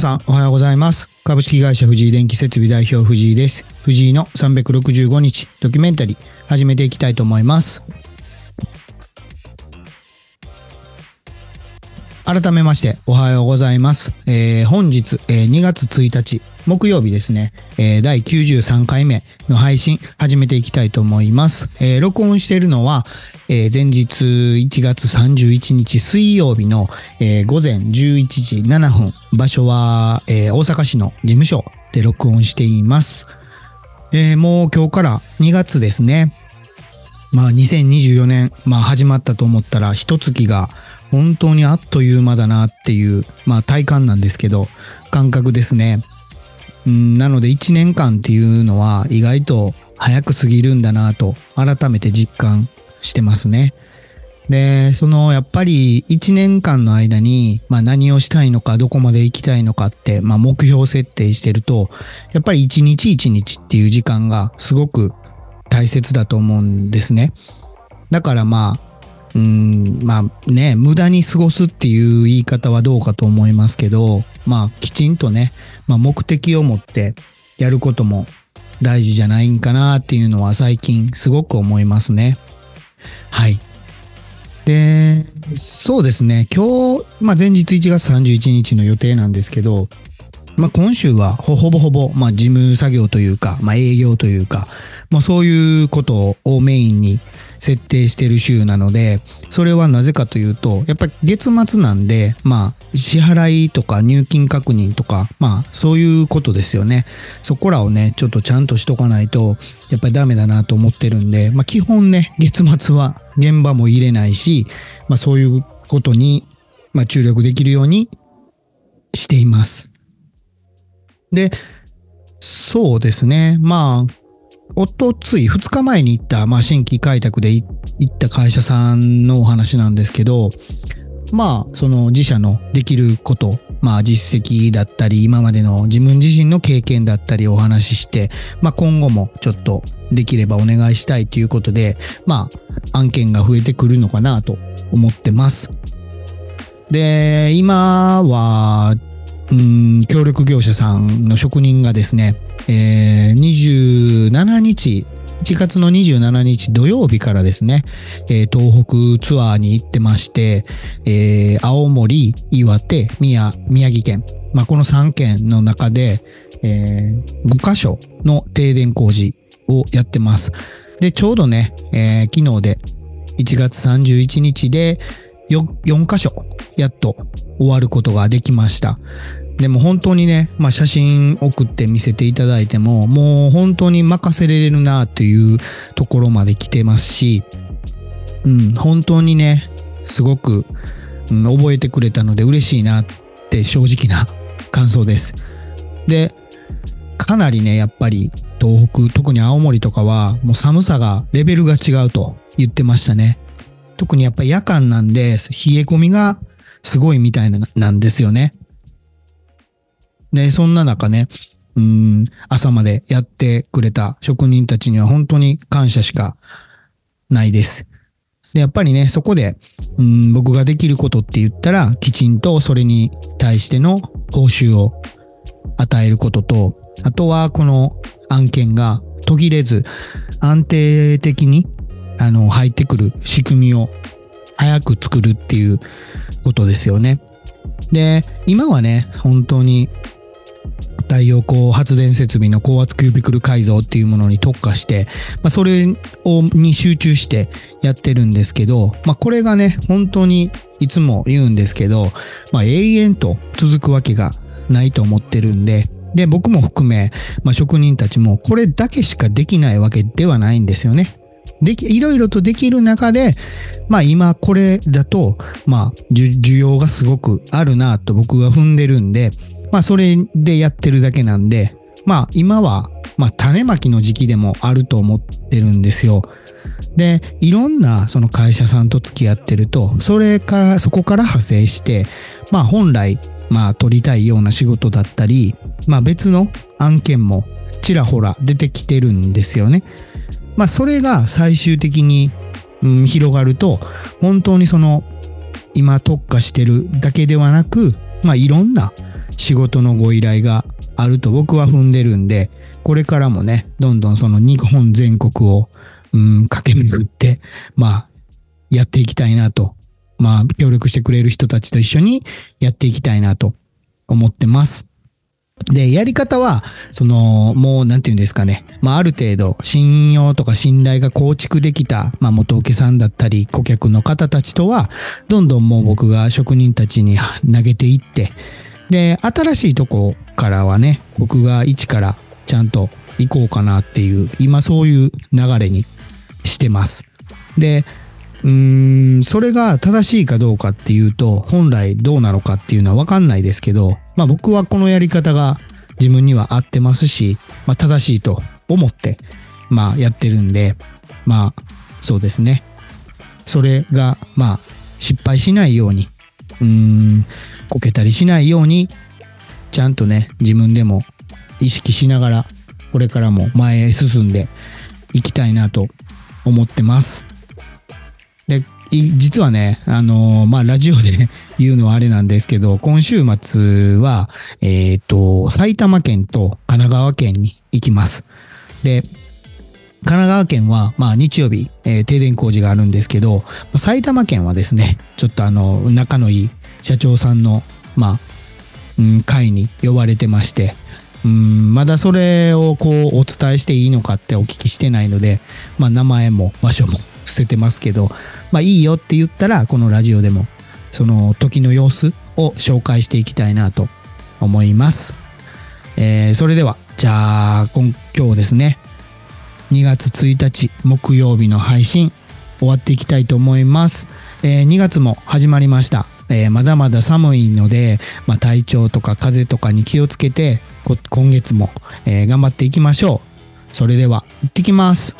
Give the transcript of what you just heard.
さんおはようございます。株式会社藤井電気設備代表藤井です。藤井の365日ドキュメンタリー始めていきたいと思います。改めましておはようございます。えー本日、えー2月1日木曜日ですね、えー第93回目の配信始めていきたいと思います。えー録音しているのは、えー前日1月31日水曜日の、えー午前11時7分、場所は、えー大阪市の事務所で録音しています。えーもう今日から2月ですね。まあ2024年、まあ始まったと思ったら一月が本当にあっという間だなっていう、まあ体感なんですけど、感覚ですね。うんなので1年間っていうのは意外と早く過ぎるんだなと改めて実感してますね。で、そのやっぱり1年間の間に、まあ何をしたいのか、どこまで行きたいのかって、まあ目標設定してると、やっぱり1日1日っていう時間がすごく大切だと思うんですね。だからまあ、まあね、無駄に過ごすっていう言い方はどうかと思いますけど、まあきちんとね、まあ目的を持ってやることも大事じゃないんかなっていうのは最近すごく思いますね。はい。で、そうですね、今日、まあ前日1月31日の予定なんですけど、まあ今週はほぼほぼ、まあ事務作業というか、まあ営業というか、まあそういうことをメインに設定してる週なので、それはなぜかというと、やっぱり月末なんで、まあ支払いとか入金確認とか、まあそういうことですよね。そこらをね、ちょっとちゃんとしとかないと、やっぱりダメだなと思ってるんで、まあ基本ね、月末は現場も入れないし、まあそういうことに、まあ注力できるようにしています。で、そうですね。まあ、おとつい、2日前に行った、まあ、新規開拓で行った会社さんのお話なんですけど、まあ、その自社のできること、まあ、実績だったり、今までの自分自身の経験だったりお話しして、まあ、今後もちょっとできればお願いしたいということで、まあ、案件が増えてくるのかなと思ってます。で、今は、うん、協力業者さんの職人がですね、えー、27日、1月の27日土曜日からですね、えー東北ツアーに行ってまして、えー青森、岩手、宮、宮城県、まあ、この3県の中で、えー5カ所の停電工事をやってます。で、ちょうどね、えー昨日で1月31日で 4, 4カ所やっと終わることができました。でも本当にね、まあ写真送って見せていただいても、もう本当に任せれるなっていうところまで来てますし、うん、本当にね、すごく、うん覚えてくれたので嬉しいなって正直な感想です。で、かなりね、やっぱり東北、特に青森とかはもう寒さがレベルが違うと言ってましたね。特にやっぱり夜間なんで冷え込みがすごいみたいななんですよね。で、そんな中ね、うん、朝までやってくれた職人たちには本当に感謝しかないです。で、やっぱりね、そこで、うん、僕ができることって言ったら、きちんとそれに対しての報酬を与えることと、あとはこの案件が途切れず、安定的に、あの、入ってくる仕組みを早く作るっていうことですよね。で、今はね、本当に太陽光発電設備の高圧キュービクル改造っていうものに特化して、まあ、それをに集中してやってるんですけど、まあ、これがね、本当にいつも言うんですけど、まあ、永遠と続くわけがないと思ってるんで、で、僕も含め、まあ、職人たちもこれだけしかできないわけではないんですよね。でき、いろいろとできる中で、まあ今これだと、まあ需要がすごくあるなと僕が踏んでるんで、まあそれでやってるだけなんで、まあ今は、まあ種まきの時期でもあると思ってるんですよ。で、いろんなその会社さんと付き合ってると、それから、そこから派生して、まあ本来、まあ取りたいような仕事だったり、まあ別の案件もちらほら出てきてるんですよね。まあそれが最終的に、うん、広がると、本当にその今特化してるだけではなく、まあいろんな仕事のご依頼があると僕は踏んでるんで、これからもね、どんどんその日本全国を、うん、駆け巡って、まあ、やっていきたいなと。まあ、協力してくれる人たちと一緒にやっていきたいなと思ってます。で、やり方は、その、もう、なんて言うんですかね。まあ、ある程度、信用とか信頼が構築できた、まあ、元請けさんだったり、顧客の方たちとは、どんどんもう僕が職人たちに投げていって、で、新しいとこからはね、僕が一からちゃんと行こうかなっていう、今そういう流れにしてます。で、うーん、それが正しいかどうかっていうと、本来どうなのかっていうのはわかんないですけど、まあ僕はこのやり方が自分には合ってますし、まあ正しいと思って、まあやってるんで、まあそうですね。それが、まあ失敗しないように、うーん、こけたりしないように、ちゃんとね、自分でも意識しながら、これからも前へ進んでいきたいなと思ってます。で、実はね、あのー、まあ、ラジオで 言うのはあれなんですけど、今週末は、えっ、ー、と、埼玉県と神奈川県に行きます。で、神奈川県は、まあ日曜日、えー、停電工事があるんですけど、埼玉県はですね、ちょっとあの、仲のいい社長さんの、まあ、うん、会に呼ばれてまして、うん、まだそれをこうお伝えしていいのかってお聞きしてないので、まあ名前も場所も伏せてますけど、まあいいよって言ったら、このラジオでも、その時の様子を紹介していきたいなと思います。えー、それでは、じゃあ、今今日ですね、2月1日木曜日の配信、終わっていきたいと思います。えー、2月も始まりました。えー、まだまだ寒いので、まあ、体調とか風邪とかに気をつけて、今月も、えー、頑張っていきましょう。それでは、行ってきます。